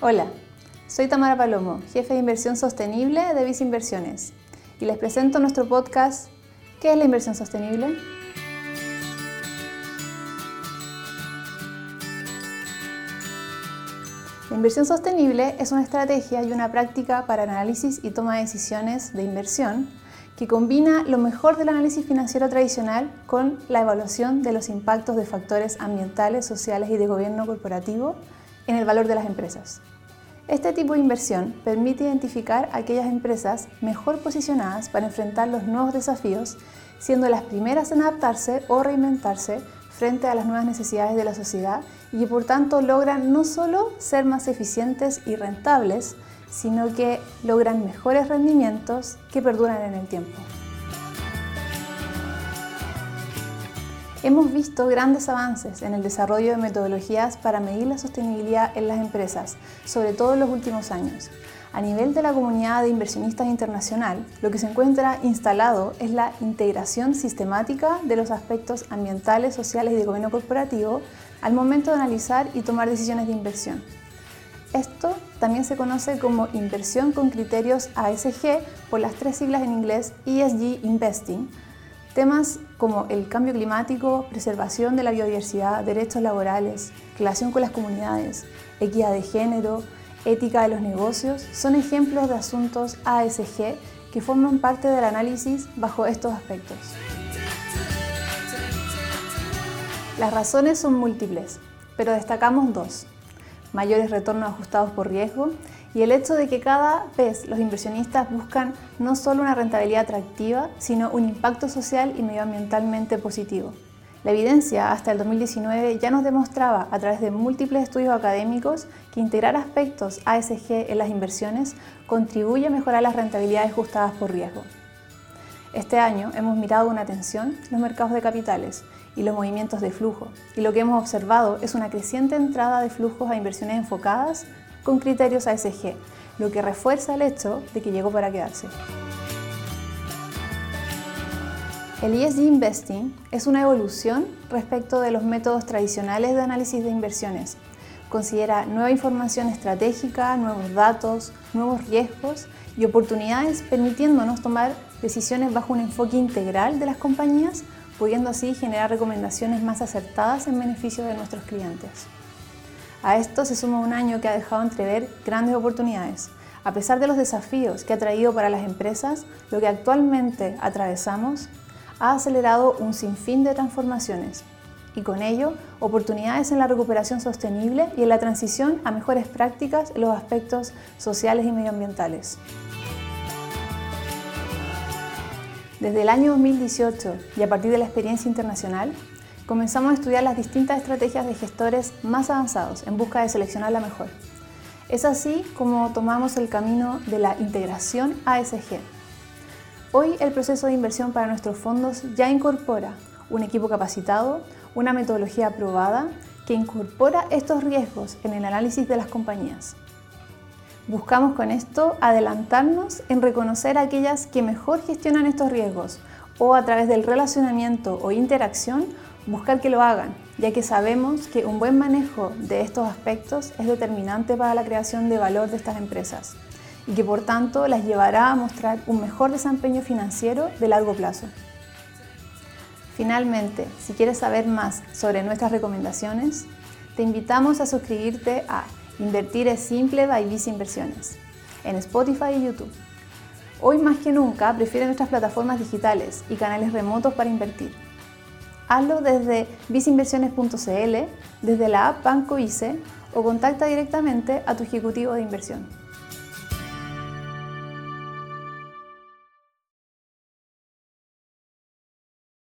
Hola, soy Tamara Palomo, jefe de inversión sostenible de Vice Inversiones, y les presento nuestro podcast ¿Qué es la inversión sostenible? La inversión sostenible es una estrategia y una práctica para análisis y toma de decisiones de inversión que combina lo mejor del análisis financiero tradicional con la evaluación de los impactos de factores ambientales, sociales y de gobierno corporativo en el valor de las empresas. Este tipo de inversión permite identificar aquellas empresas mejor posicionadas para enfrentar los nuevos desafíos, siendo las primeras en adaptarse o reinventarse frente a las nuevas necesidades de la sociedad y por tanto logran no solo ser más eficientes y rentables, sino que logran mejores rendimientos que perduran en el tiempo. Hemos visto grandes avances en el desarrollo de metodologías para medir la sostenibilidad en las empresas, sobre todo en los últimos años. A nivel de la comunidad de inversionistas internacional, lo que se encuentra instalado es la integración sistemática de los aspectos ambientales, sociales y de gobierno corporativo al momento de analizar y tomar decisiones de inversión. Esto también se conoce como inversión con criterios ASG por las tres siglas en inglés ESG Investing, Temas como el cambio climático, preservación de la biodiversidad, derechos laborales, relación con las comunidades, equidad de género, ética de los negocios, son ejemplos de asuntos ASG que forman parte del análisis bajo estos aspectos. Las razones son múltiples, pero destacamos dos. Mayores retornos ajustados por riesgo y el hecho de que cada vez los inversionistas buscan no solo una rentabilidad atractiva, sino un impacto social y medioambientalmente positivo. La evidencia hasta el 2019 ya nos demostraba a través de múltiples estudios académicos que integrar aspectos ASG en las inversiones contribuye a mejorar las rentabilidades ajustadas por riesgo. Este año hemos mirado con atención los mercados de capitales y los movimientos de flujo, y lo que hemos observado es una creciente entrada de flujos a inversiones enfocadas con criterios ASG, lo que refuerza el hecho de que llegó para quedarse. El ESG Investing es una evolución respecto de los métodos tradicionales de análisis de inversiones. Considera nueva información estratégica, nuevos datos, nuevos riesgos y oportunidades permitiéndonos tomar decisiones bajo un enfoque integral de las compañías, pudiendo así generar recomendaciones más acertadas en beneficio de nuestros clientes. A esto se suma un año que ha dejado entrever grandes oportunidades. A pesar de los desafíos que ha traído para las empresas, lo que actualmente atravesamos ha acelerado un sinfín de transformaciones y con ello oportunidades en la recuperación sostenible y en la transición a mejores prácticas en los aspectos sociales y medioambientales. Desde el año 2018 y a partir de la experiencia internacional, comenzamos a estudiar las distintas estrategias de gestores más avanzados en busca de seleccionar la mejor. Es así como tomamos el camino de la integración ASG. Hoy el proceso de inversión para nuestros fondos ya incorpora un equipo capacitado, una metodología aprobada que incorpora estos riesgos en el análisis de las compañías. Buscamos con esto adelantarnos en reconocer aquellas que mejor gestionan estos riesgos o a través del relacionamiento o interacción buscar que lo hagan, ya que sabemos que un buen manejo de estos aspectos es determinante para la creación de valor de estas empresas y que por tanto las llevará a mostrar un mejor desempeño financiero de largo plazo. Finalmente, si quieres saber más sobre nuestras recomendaciones, te invitamos a suscribirte a Invertir es simple by Vice Inversiones en Spotify y YouTube. Hoy más que nunca prefiere nuestras plataformas digitales y canales remotos para invertir Hazlo desde viceinversiones.cl, desde la app Banco Vice o contacta directamente a tu ejecutivo de inversión.